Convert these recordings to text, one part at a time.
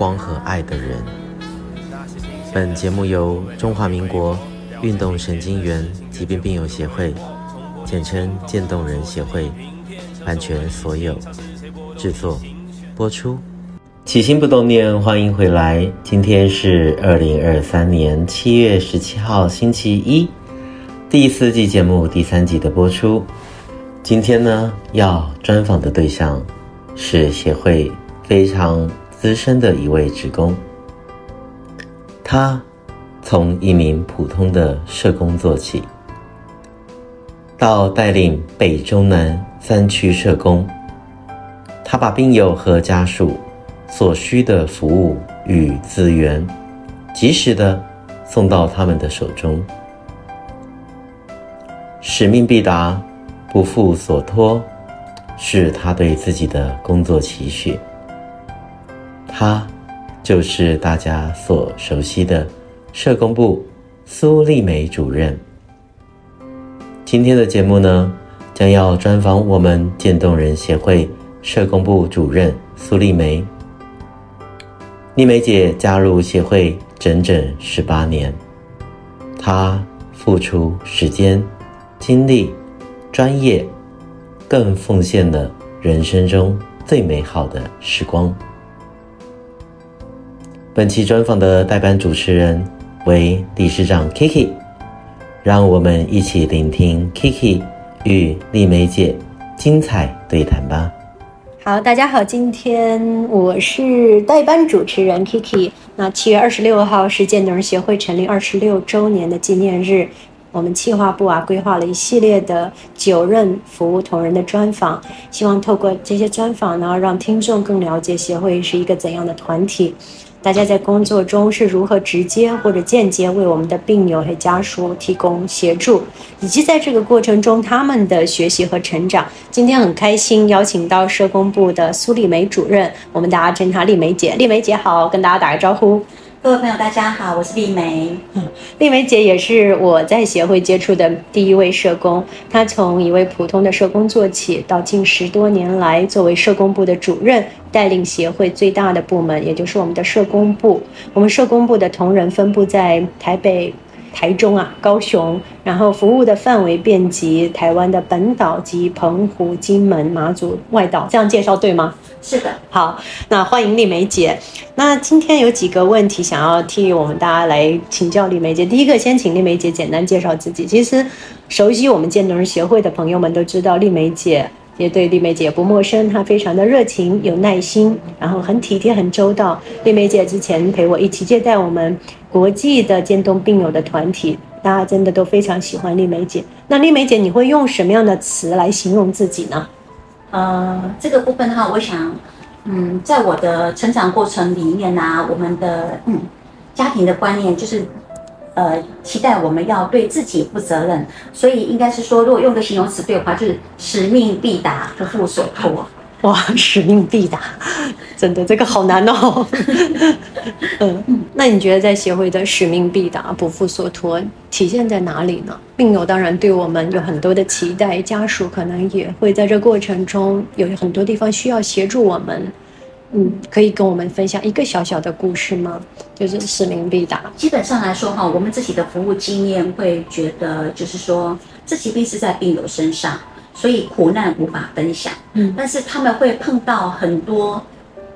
光和爱的人。本节目由中华民国运动神经元疾病病友协会，简称渐冻人协会，版权所有，制作播出。起心不冻念，欢迎回来。今天是二零二三年七月十七号，星期一，第四季节目第三集的播出。今天呢，要专访的对象是协会非常资深的一位职工。他从一名普通的社工做起，到带领北中南三区社工，他把病友和家属所需的服务与资源，及时的送到他们的手中。使命必达，不负所托，是他对自己的工作期许。他就是大家所熟悉的社工部苏丽梅主任。今天的节目呢，将要专访我们渐冻人协会社工部主任苏丽梅。丽梅姐加入协会整整十八年，她付出时间、精力、专业，更奉献了人生中最美好的时光。本期专访的代班主持人为理事长 Kiki，让我们一起聆听 Kiki 与丽梅姐精彩对谈吧。好，大家好，今天我是代班主持人 Kiki。那七月二十六号是渐冻人协会成立二十六周年的纪念日，我们企划部啊规划了一系列的九任服务同仁的专访，希望透过这些专访呢，让听众更了解协会是一个怎样的团体。大家在工作中是如何直接或者间接为我们的病友和家属提供协助，以及在这个过程中他们的学习和成长。今天很开心邀请到社工部的苏丽梅主任，我们大家称她丽梅姐。丽梅姐好，跟大家打个招呼。各位朋友，大家好，我是丽梅。丽梅姐也是我在协会接触的第一位社工。她从一位普通的社工做起，到近十多年来作为社工部的主任，带领协会最大的部门，也就是我们的社工部。我们社工部的同仁分布在台北。台中啊，高雄，然后服务的范围遍及台湾的本岛及澎湖、金门、马祖外岛，这样介绍对吗？是的。好，那欢迎丽梅姐。那今天有几个问题想要替我们大家来请教丽梅姐。第一个，先请丽梅姐简单介绍自己。其实，熟悉我们渐冻人协会的朋友们都知道，丽梅姐。也对丽梅姐不陌生，她非常的热情、有耐心，然后很体贴、很周到。丽梅姐之前陪我一起接待我们国际的渐冻病友的团体，大家真的都非常喜欢丽梅姐。那丽梅姐，你会用什么样的词来形容自己呢？呃，这个部分的话，我想，嗯，在我的成长过程里面呢、啊，我们的嗯家庭的观念就是。呃，期待我们要对自己负责任，所以应该是说，如果用个形容词对的话，就是使命必达，不负所托。哇，使命必达，真的这个好难哦。嗯，那你觉得在协会的使命必达、不负所托体现在哪里呢？病友当然对我们有很多的期待，家属可能也会在这过程中有很多地方需要协助我们。嗯，可以跟我们分享一个小小的故事吗？就是使命必达。基本上来说哈，我们自己的服务经验会觉得，就是说，这疾病是在病友身上，所以苦难无法分享。嗯，但是他们会碰到很多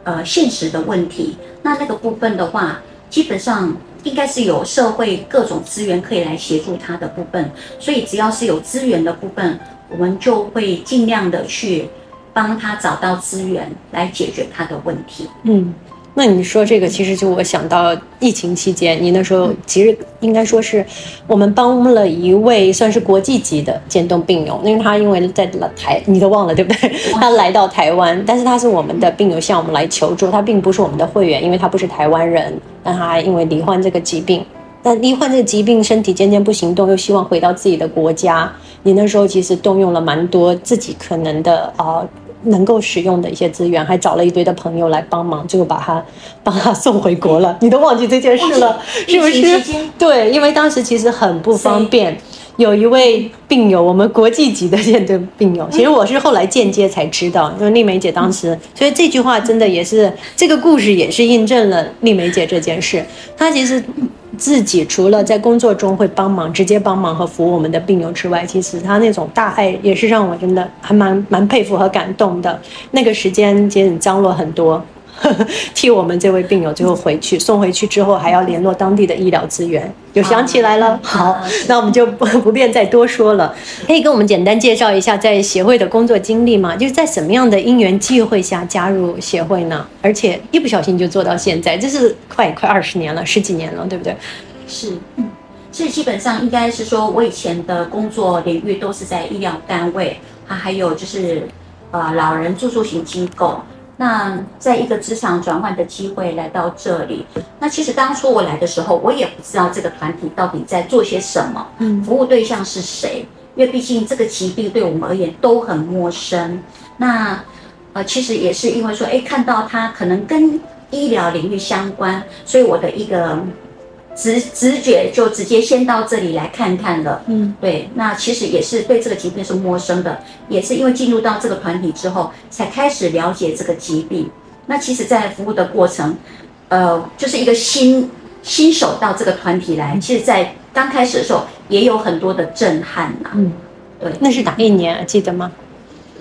呃现实的问题。那那个部分的话，基本上应该是有社会各种资源可以来协助他的部分。所以只要是有资源的部分，我们就会尽量的去。帮他找到资源来解决他的问题。嗯，那你说这个，其实就我想到疫情期间，你那时候其实应该说是我们帮了一位算是国际级的渐冻病友，因为他因为在台，你都忘了对不对？他来到台湾，但是他是我们的病友，向我们来求助，他并不是我们的会员，因为他不是台湾人，但他因为罹患这个疾病，但罹患这个疾病，身体渐渐不行动，又希望回到自己的国家，你那时候其实动用了蛮多自己可能的啊。呃能够使用的一些资源，还找了一堆的朋友来帮忙，就把他帮他送回国了。你都忘记这件事了，是不是？对，因为当时其实很不方便。有一位病友，我们国际级的这对病友，其实我是后来间接才知道，因为丽梅姐当时，所以这句话真的也是这个故事也是印证了丽梅姐这件事。她其实。自己除了在工作中会帮忙，直接帮忙和服务我们的病友之外，其实他那种大爱也是让我真的还蛮蛮佩服和感动的。那个时间其实张罗很多。替我们这位病友最后回去送回去之后，还要联络当地的医疗资源，有想起来了。好，那我们就不 不便再多说了。可以跟我们简单介绍一下在协会的工作经历吗？就是在什么样的因缘际会下加入协会呢？而且一不小心就做到现在，这是快快二十年了，十几年了，对不对？是，嗯，所以基本上应该是说，我以前的工作领域都是在医疗单位，啊，还有就是呃老人住宿型机构。那在一个职场转换的机会来到这里，那其实当初我来的时候，我也不知道这个团体到底在做些什么，嗯，服务对象是谁？因为毕竟这个疾病对我们而言都很陌生。那呃，其实也是因为说，哎，看到它可能跟医疗领域相关，所以我的一个。直直觉就直接先到这里来看看了，嗯，对，那其实也是对这个疾病是陌生的，也是因为进入到这个团体之后，才开始了解这个疾病。那其实，在服务的过程，呃，就是一个新新手到这个团体来，其实，在刚开始的时候也有很多的震撼呐，嗯，对，那是哪一年啊？记得吗？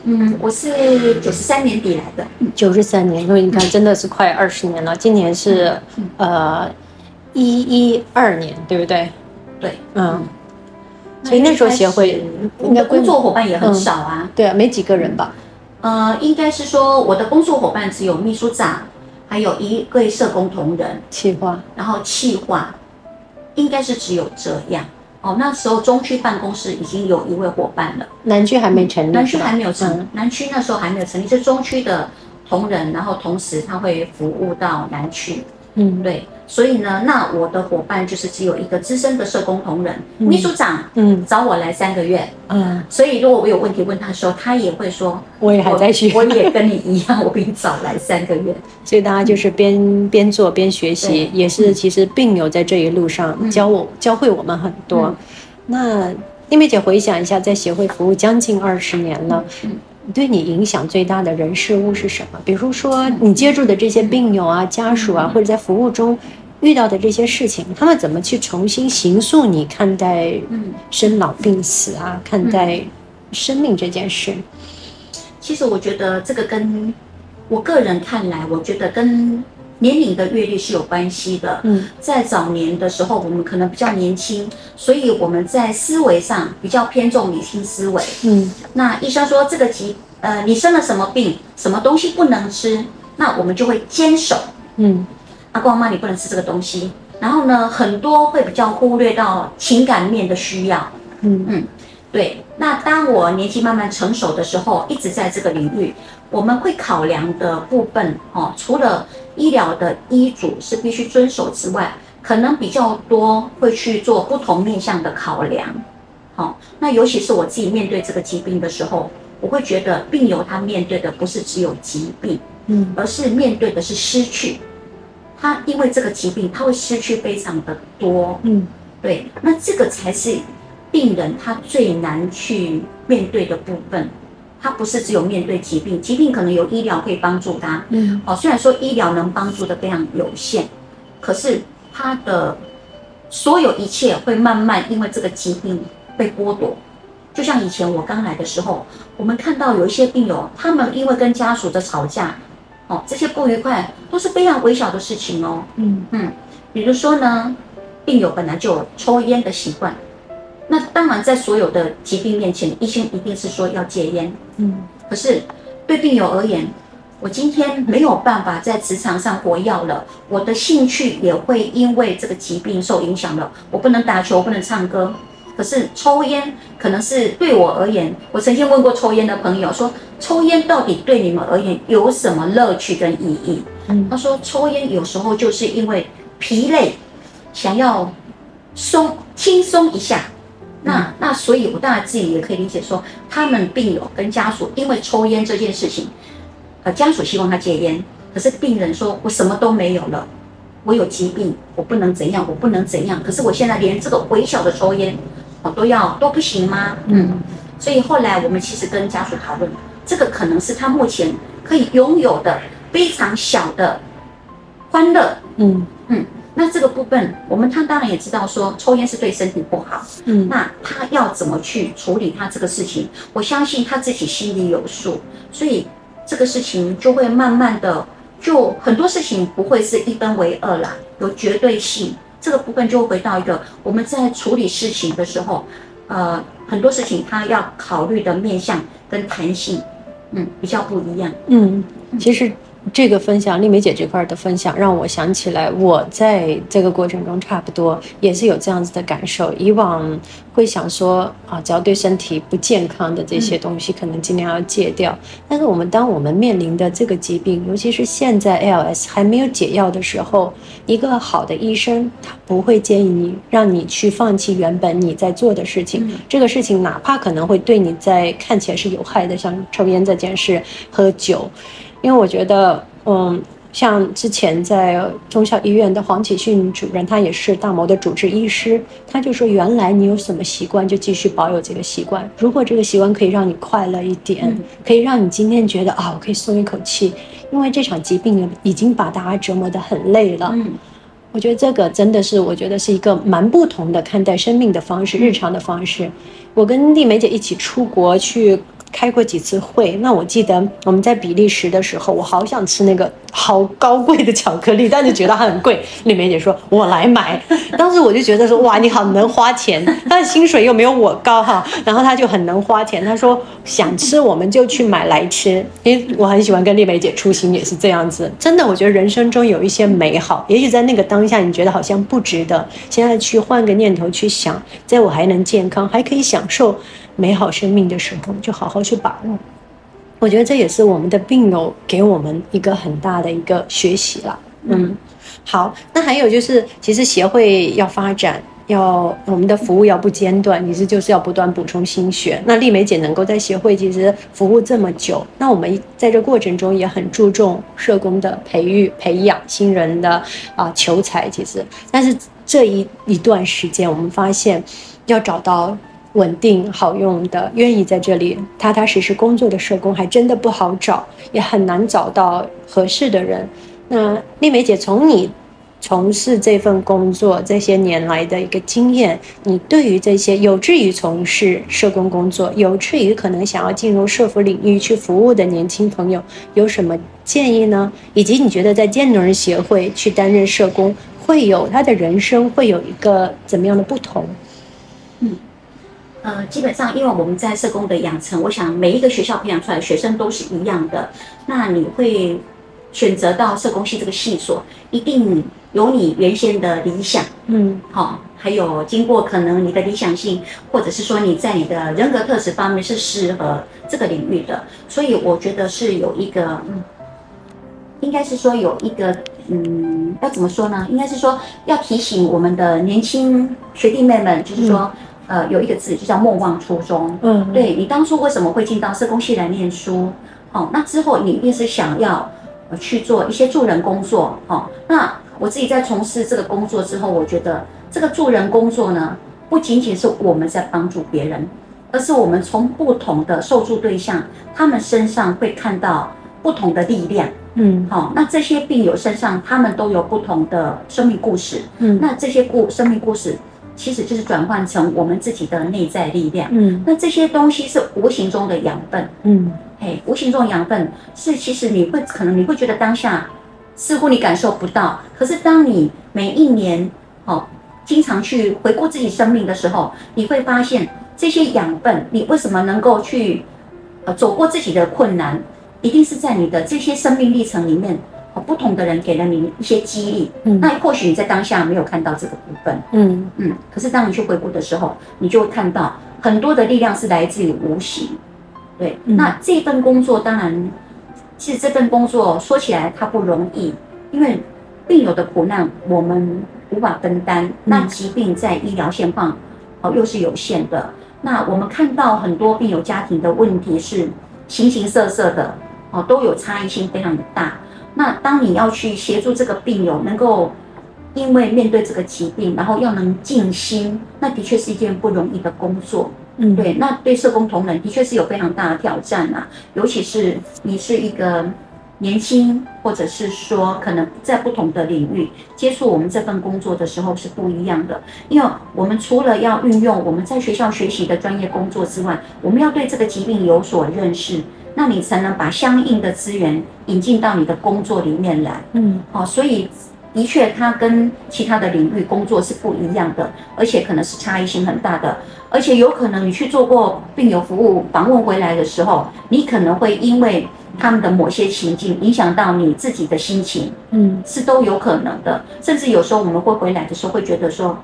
嗯，我是九十三年底来的，九十三年，因为你看，真的是快二十年了，今年是呃。一一二年，对不对？对，嗯，所以那时候协会，你的工作伙伴也很少啊，嗯、对啊，没几个人吧？呃，应该是说我的工作伙伴只有秘书长，还有一位社工同仁，企划，然后企划，应该是只有这样。哦，那时候中区办公室已经有一位伙伴了，南区还没成立，南区还没有成，嗯、南区那时候还没有成立，是中区的同仁，然后同时他会服务到南区。嗯，对，所以呢，那我的伙伴就是只有一个资深的社工同仁，嗯、秘书长，嗯，找我来三个月，嗯，所以如果我有问题问他的时候，他也会说，我也还在学，我也跟你一样，我比你找来三个月，所以大家就是边边做边学习，也是其实病友在这一路上教我、嗯、教会我们很多。嗯、那丽梅姐回想一下，在协会服务将近二十年了。对你影响最大的人事物是什么？比如说你接触的这些病友啊、家属啊，或者在服务中遇到的这些事情，他们怎么去重新形塑你看待生老病死啊、看待生命这件事？其实我觉得这个跟我个人看来，我觉得跟。年龄的阅历是有关系的。嗯，在早年的时候，我们可能比较年轻，所以我们在思维上比较偏重理性思维。嗯，那医生说这个疾，呃，你生了什么病，什么东西不能吃，那我们就会坚守。嗯，阿公阿妈你不能吃这个东西。然后呢，很多会比较忽略到情感面的需要。嗯嗯，对。那当我年纪慢慢成熟的时候，一直在这个领域，我们会考量的部分哦，除了。医疗的医嘱是必须遵守之外，可能比较多会去做不同面向的考量。好，那尤其是我自己面对这个疾病的时候，我会觉得病友他面对的不是只有疾病，嗯，而是面对的是失去。他因为这个疾病，他会失去非常的多，嗯，对。那这个才是病人他最难去面对的部分。他不是只有面对疾病，疾病可能有医疗可以帮助他。嗯，哦，虽然说医疗能帮助的非常有限，可是他的所有一切会慢慢因为这个疾病被剥夺。就像以前我刚来的时候，我们看到有一些病友，他们因为跟家属的吵架，哦，这些不愉快都是非常微小的事情哦。嗯嗯，比如说呢，病友本来就有抽烟的习惯。那当然，在所有的疾病面前，医生一定是说要戒烟。嗯，可是对病友而言，我今天没有办法在职场上活跃了，我的兴趣也会因为这个疾病受影响了。我不能打球，不能唱歌。可是抽烟可能是对我而言，我曾经问过抽烟的朋友说，抽烟到底对你们而言有什么乐趣跟意义？嗯，他说抽烟有时候就是因为疲累，想要松轻松一下。那那所以，我当然自己也可以理解说，他们病友跟家属因为抽烟这件事情，呃，家属希望他戒烟，可是病人说我什么都没有了，我有疾病，我不能怎样，我不能怎样，可是我现在连这个微小的抽烟。我都要都不行吗？嗯，所以后来我们其实跟家属讨论，这个可能是他目前可以拥有的非常小的欢乐。嗯嗯，那这个部分，我们他当然也知道说抽烟是对身体不好。嗯，那他要怎么去处理他这个事情？我相信他自己心里有数，所以这个事情就会慢慢的，就很多事情不会是一分为二啦，有绝对性。这个部分就回到一个我们在处理事情的时候，呃，很多事情他要考虑的面向跟弹性，嗯，比较不一样。嗯，其实。这个分享，丽梅姐这块的分享，让我想起来，我在这个过程中差不多也是有这样子的感受。以往会想说啊，只要对身体不健康的这些东西，可能尽量要戒掉。但是我们当我们面临的这个疾病，尤其是现在 ALS 还没有解药的时候，一个好的医生他不会建议你让你去放弃原本你在做的事情。这个事情哪怕可能会对你在看起来是有害的，像抽烟这件事、喝酒。因为我觉得，嗯，像之前在中孝医院的黄启训主任，他也是大牟的主治医师，他就说，原来你有什么习惯，就继续保有这个习惯。如果这个习惯可以让你快乐一点，嗯、可以让你今天觉得啊，我可以松一口气，因为这场疾病已经把大家折磨得很累了。嗯，我觉得这个真的是，我觉得是一个蛮不同的看待生命的方式，日常的方式。我跟丽梅姐一起出国去。开过几次会，那我记得我们在比利时的时候，我好想吃那个好高贵的巧克力，但是觉得它很贵。丽梅姐说：“我来买。”当时我就觉得说：“哇，你好能花钱。”他的薪水又没有我高哈，然后他就很能花钱。他说：“想吃我们就去买来吃。”因为我很喜欢跟丽梅姐出行，也是这样子。真的，我觉得人生中有一些美好，也许在那个当下你觉得好像不值得，现在去换个念头去想，在我还能健康，还可以享受。美好生命的时候，就好好去把握。我觉得这也是我们的病友给我们一个很大的一个学习了。嗯，好，那还有就是，其实协会要发展，要我们的服务要不间断，其实就是要不断补充心血。那丽梅姐能够在协会其实服务这么久，那我们在这过程中也很注重社工的培育、培养新人的啊、呃、求才。其实，但是这一一段时间，我们发现要找到。稳定好用的，愿意在这里踏踏实实工作的社工还真的不好找，也很难找到合适的人。那丽梅姐，从你从事这份工作这些年来的一个经验，你对于这些有志于从事社工工作、有志于可能想要进入社服领域去服务的年轻朋友，有什么建议呢？以及你觉得在渐冻人协会去担任社工，会有他的人生会有一个怎么样的不同？嗯。呃，基本上，因为我们在社工的养成，我想每一个学校培养出来的学生都是一样的。那你会选择到社工系这个系所，一定有你原先的理想，嗯，好、哦，还有经过可能你的理想性，或者是说你在你的人格特质方面是适合这个领域的。所以我觉得是有一个，嗯，应该是说有一个，嗯，要怎么说呢？应该是说要提醒我们的年轻学弟妹们，就是说。嗯呃，有一个字就叫莫忘初衷。嗯，对，你当初为什么会进到社工系来念书？哦，那之后你一定是想要呃去做一些助人工作。哦，那我自己在从事这个工作之后，我觉得这个助人工作呢，不仅仅是我们在帮助别人，而是我们从不同的受助对象，他们身上会看到不同的力量。嗯，好，那这些病友身上，他们都有不同的生命故事。嗯，那这些故生命故事。其实就是转换成我们自己的内在力量。嗯，那这些东西是无形中的养分。嗯，嘿，无形中养分是其实你会可能你会觉得当下似乎你感受不到，可是当你每一年哦经常去回顾自己生命的时候，你会发现这些养分，你为什么能够去呃走过自己的困难，一定是在你的这些生命历程里面，不同的人给了你一些激励，嗯，那或许你在当下没有看到这个部分，嗯。嗯，可是当你去回顾的时候，你就会看到很多的力量是来自于无形，对，嗯、那这份工作当然，其实这份工作说起来它不容易，因为病友的苦难我们无法分担，那疾病在医疗现况哦又是有限的，那我们看到很多病友家庭的问题是形形色色的哦，都有差异性非常的大。那当你要去协助这个病友能够，因为面对这个疾病，然后要能静心，那的确是一件不容易的工作。嗯，对，那对社工同仁的确是有非常大的挑战啊，尤其是你是一个年轻，或者是说可能在不同的领域接触我们这份工作的时候是不一样的，因为我们除了要运用我们在学校学习的专业工作之外，我们要对这个疾病有所认识。那你才能把相应的资源引进到你的工作里面来，嗯，哦，所以的确，它跟其他的领域工作是不一样的，而且可能是差异性很大的，而且有可能你去做过病友服务访问回来的时候，你可能会因为他们的某些情境影响到你自己的心情，嗯，是都有可能的，甚至有时候我们会回来的时候会觉得说，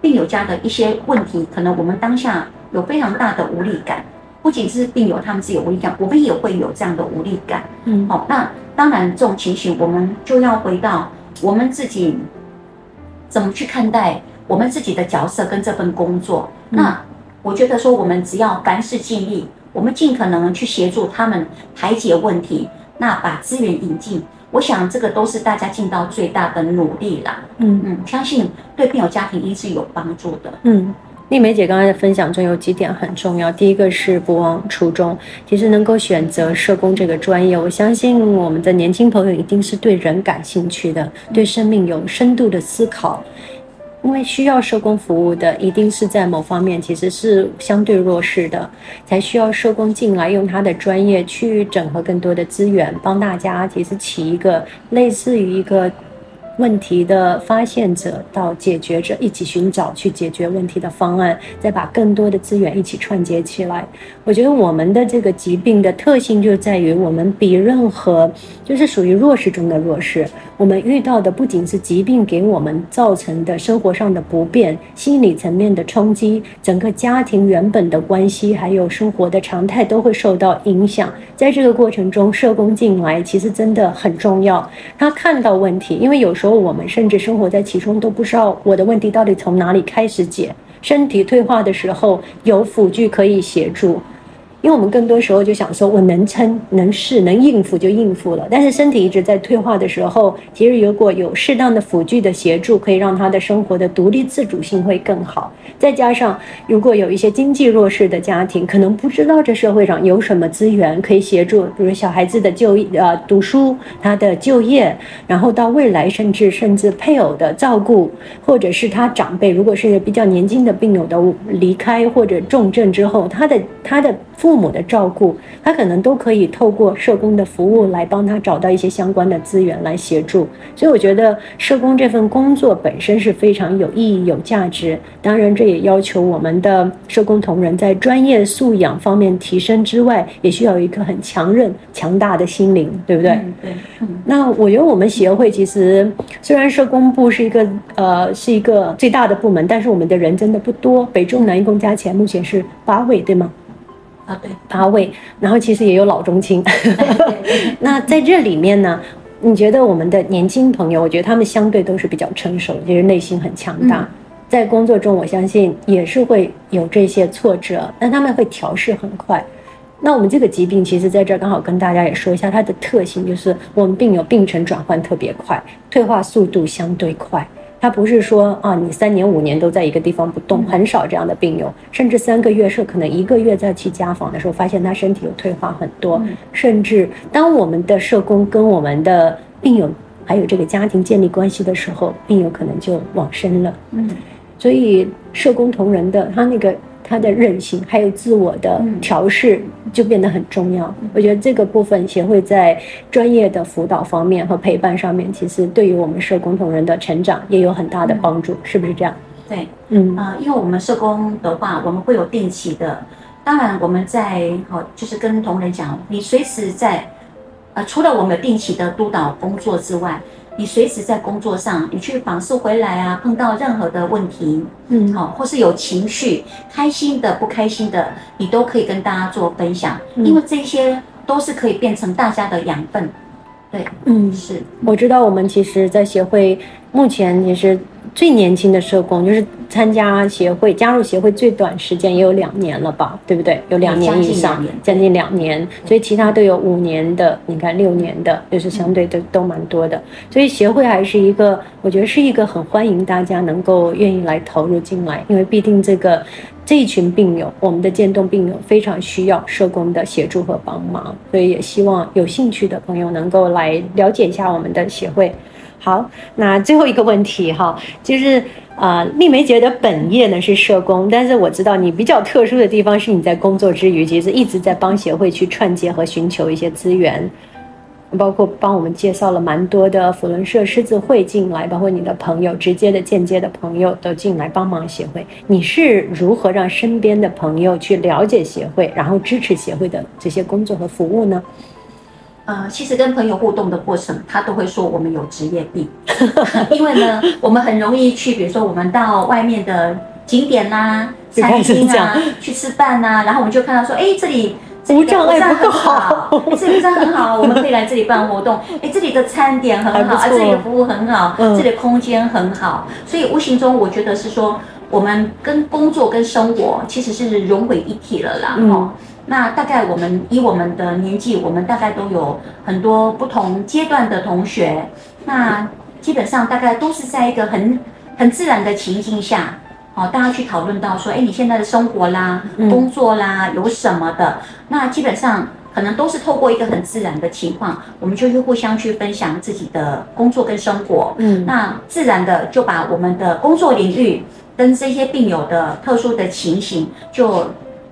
病友家的一些问题，可能我们当下有非常大的无力感。不仅是病友他们自己有无力感，我们也会有这样的无力感。嗯，好，那当然这种情形，我们就要回到我们自己怎么去看待我们自己的角色跟这份工作。嗯、那我觉得说，我们只要凡事尽力，我们尽可能去协助他们排解问题，那把资源引进，我想这个都是大家尽到最大的努力啦。嗯嗯，相信对病友家庭一定是有帮助的。嗯。丽梅姐刚才的分享中有几点很重要，第一个是不忘初衷。其实能够选择社工这个专业，我相信我们的年轻朋友一定是对人感兴趣的，对生命有深度的思考。因为需要社工服务的，一定是在某方面其实是相对弱势的，才需要社工进来，用他的专业去整合更多的资源，帮大家其实起一个类似于一个。问题的发现者到解决者一起寻找去解决问题的方案，再把更多的资源一起串接起来。我觉得我们的这个疾病的特性就在于我们比任何就是属于弱势中的弱势。我们遇到的不仅是疾病给我们造成的生活上的不便、心理层面的冲击，整个家庭原本的关系还有生活的常态都会受到影响。在这个过程中，社工进来其实真的很重要。他看到问题，因为有时候我们甚至生活在其中都不知道我的问题到底从哪里开始解。身体退化的时候，有辅具可以协助。因为我们更多时候就想说，我能撑、能试、能应付就应付了。但是身体一直在退化的时候，其实如果有适当的辅具的协助，可以让他的生活的独立自主性会更好。再加上，如果有一些经济弱势的家庭，可能不知道这社会上有什么资源可以协助，比如小孩子的就呃读书、他的就业，然后到未来甚至甚至配偶的照顾，或者是他长辈，如果是比较年轻的病友的离开或者重症之后，他的他的。父母的照顾，他可能都可以透过社工的服务来帮他找到一些相关的资源来协助。所以我觉得社工这份工作本身是非常有意义、有价值。当然，这也要求我们的社工同仁在专业素养方面提升之外，也需要一颗很强韧、强大的心灵，对不对？嗯、对。嗯、那我觉得我们协会其实虽然社工部是一个呃是一个最大的部门，但是我们的人真的不多，北中南一共加起来目前是八位，对吗？啊，对，八位，然后其实也有老中青。那在这里面呢，你觉得我们的年轻朋友，我觉得他们相对都是比较成熟，就是内心很强大，嗯、在工作中我相信也是会有这些挫折，但他们会调试很快。那我们这个疾病，其实在这儿刚好跟大家也说一下，它的特性就是我们病友病程转换特别快，退化速度相对快。他不是说啊，你三年五年都在一个地方不动，很少这样的病友，甚至三个月是可能一个月再去家访的时候，发现他身体有退化很多，甚至当我们的社工跟我们的病友还有这个家庭建立关系的时候，病友可能就往生了。嗯，所以社工同仁的他那个。他的韧性还有自我的调试就变得很重要。我觉得这个部分协会在专业的辅导方面和陪伴上面，其实对于我们社工同仁的成长也有很大的帮助，是不是这样？对，嗯啊、呃，因为我们社工的话，我们会有定期的，当然我们在好就是跟同仁讲，你随时在呃，除了我们定期的督导工作之外，你随时在工作上，你去访视回来啊，碰到任何的问题，嗯，好，或是有情绪，开心的、不开心的，你都可以跟大家做分享，嗯、因为这些都是可以变成大家的养分。对，嗯，是，我知道我们其实，在协会目前也是。最年轻的社工就是参加协会、加入协会最短时间也有两年了吧，对不对？有两年以上，将近两年，所以其他都有五年的，你看六年的，就是相对都都蛮多的。所以协会还是一个，我觉得是一个很欢迎大家能够愿意来投入进来，因为毕竟这个这一群病友，我们的渐冻病友非常需要社工的协助和帮忙，所以也希望有兴趣的朋友能够来了解一下我们的协会。好，那最后一个问题哈，就是啊、丽梅姐的本业呢是社工，但是我知道你比较特殊的地方是你在工作之余，其实一直在帮协会去串接和寻求一些资源，包括帮我们介绍了蛮多的扶轮社狮子会进来，包括你的朋友、直接的、间接的朋友都进来帮忙协会。你是如何让身边的朋友去了解协会，然后支持协会的这些工作和服务呢？呃，其实跟朋友互动的过程，他都会说我们有职业病，因为呢，我们很容易去，比如说我们到外面的景点啦、啊、餐厅啊去吃饭呐、啊，然后我们就看到说，哎，这里这里的服务很好，这里服务很好，我们可以来这里办活动。哎，这里的餐点很好，啊，这里的服务很好，嗯、这里的空间很好，所以无形中我觉得是说，我们跟工作跟生活其实是融为一体了啦，嗯。哦那大概我们以我们的年纪，我们大概都有很多不同阶段的同学。那基本上大概都是在一个很很自然的情境下，哦，大家去讨论到说，哎，你现在的生活啦、工作啦有什么的？那基本上可能都是透过一个很自然的情况，我们就去互相去分享自己的工作跟生活。嗯，那自然的就把我们的工作领域跟这些病友的特殊的情形就。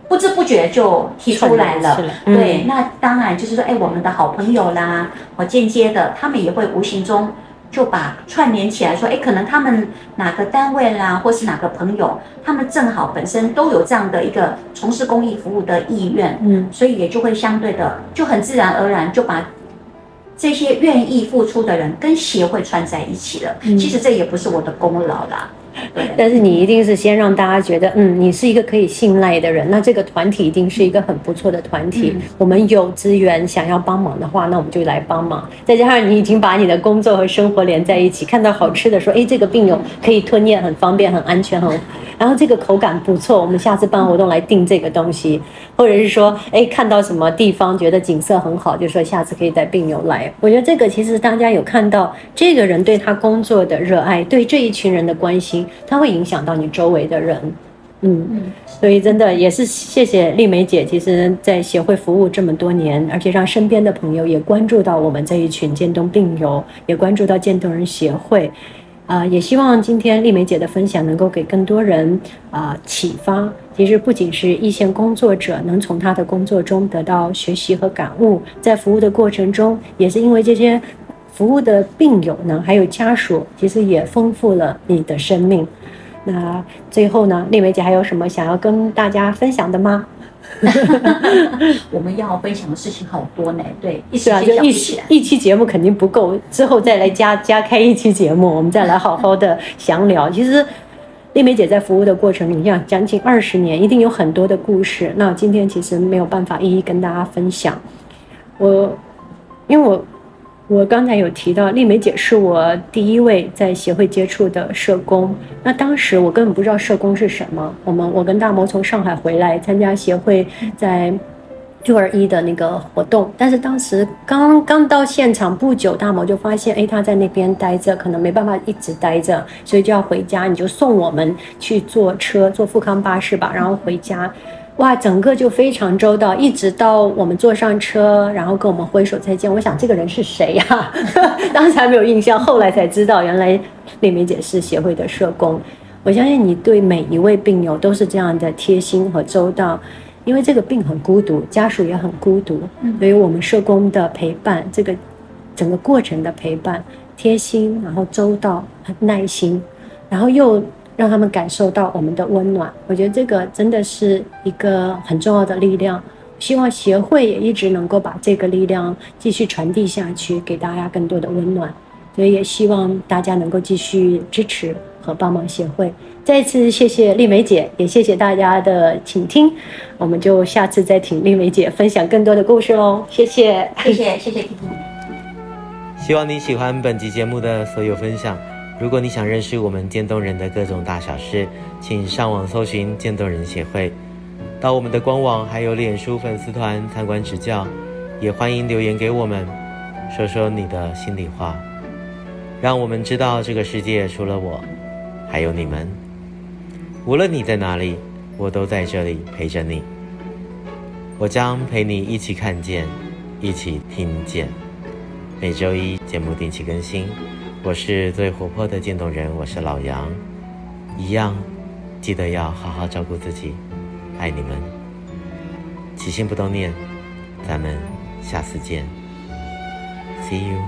不知不觉就提出来了，嗯、对，那当然就是说，哎，我们的好朋友啦，或间接的，他们也会无形中就把串联起来，说，哎，可能他们哪个单位啦，或是哪个朋友，他们正好本身都有这样的一个从事公益服务的意愿，嗯，所以也就会相对的就很自然而然就把这些愿意付出的人跟协会串在一起了。嗯、其实这也不是我的功劳啦。但是你一定是先让大家觉得，嗯，你是一个可以信赖的人，那这个团体一定是一个很不错的团体。嗯、我们有资源想要帮忙的话，那我们就来帮忙。再加上你已经把你的工作和生活连在一起，看到好吃的说，哎，这个病友可以吞咽，很方便，很安全，很，然后这个口感不错，我们下次办活动来订这个东西，或者是说，哎，看到什么地方觉得景色很好，就说下次可以带病友来。我觉得这个其实大家有看到这个人对他工作的热爱，对这一群人的关心。它会影响到你周围的人，嗯，所以真的也是谢谢丽梅姐，其实在协会服务这么多年，而且让身边的朋友也关注到我们这一群渐冻病友，也关注到渐冻人协会，啊、呃，也希望今天丽梅姐的分享能够给更多人啊、呃、启发。其实不仅是一线工作者能从他的工作中得到学习和感悟，在服务的过程中，也是因为这些。服务的病友呢，还有家属，其实也丰富了你的生命。那最后呢，丽梅姐还有什么想要跟大家分享的吗？我们要分享的事情好多呢，对，是啊，就一期一期节目肯定不够，之后再来加加开一期节目，我们再来好好的详聊。其实丽梅姐在服务的过程里，像将近二十年，一定有很多的故事。那今天其实没有办法一一跟大家分享。我因为我。我刚才有提到，丽梅姐是我第一位在协会接触的社工。那当时我根本不知道社工是什么。我们我跟大毛从上海回来参加协会在六二一的那个活动，但是当时刚刚到现场不久，大毛就发现，哎，他在那边待着，可能没办法一直待着，所以就要回家。你就送我们去坐车，坐富康巴士吧，然后回家。哇，整个就非常周到，一直到我们坐上车，然后跟我们挥手再见。我想这个人是谁呀、啊？当时还没有印象，后来才知道，原来丽梅姐是协会的社工。我相信你对每一位病友都是这样的贴心和周到，因为这个病很孤独，家属也很孤独，所以我们社工的陪伴，这个整个过程的陪伴，贴心，然后周到，很耐心，然后又。让他们感受到我们的温暖，我觉得这个真的是一个很重要的力量。希望协会也一直能够把这个力量继续传递下去，给大家更多的温暖。所以也希望大家能够继续支持和帮忙协会。再次谢谢丽梅姐，也谢谢大家的倾听。我们就下次再听丽梅姐分享更多的故事喽。谢谢，谢谢，谢谢。希望你喜欢本集节目的所有分享。如果你想认识我们渐冻人的各种大小事，请上网搜寻渐冻人协会，到我们的官网还有脸书粉丝团参观指教。也欢迎留言给我们，说说你的心里话。让我们知道这个世界除了我，还有你们。无论你在哪里，我都在这里陪着你。我将陪你一起看见，一起听见。每周一节目定期更新。我是最活泼的渐冻人我是老杨。一样记得要好好照顾自己爱你们。起心不动念咱们下次见。See you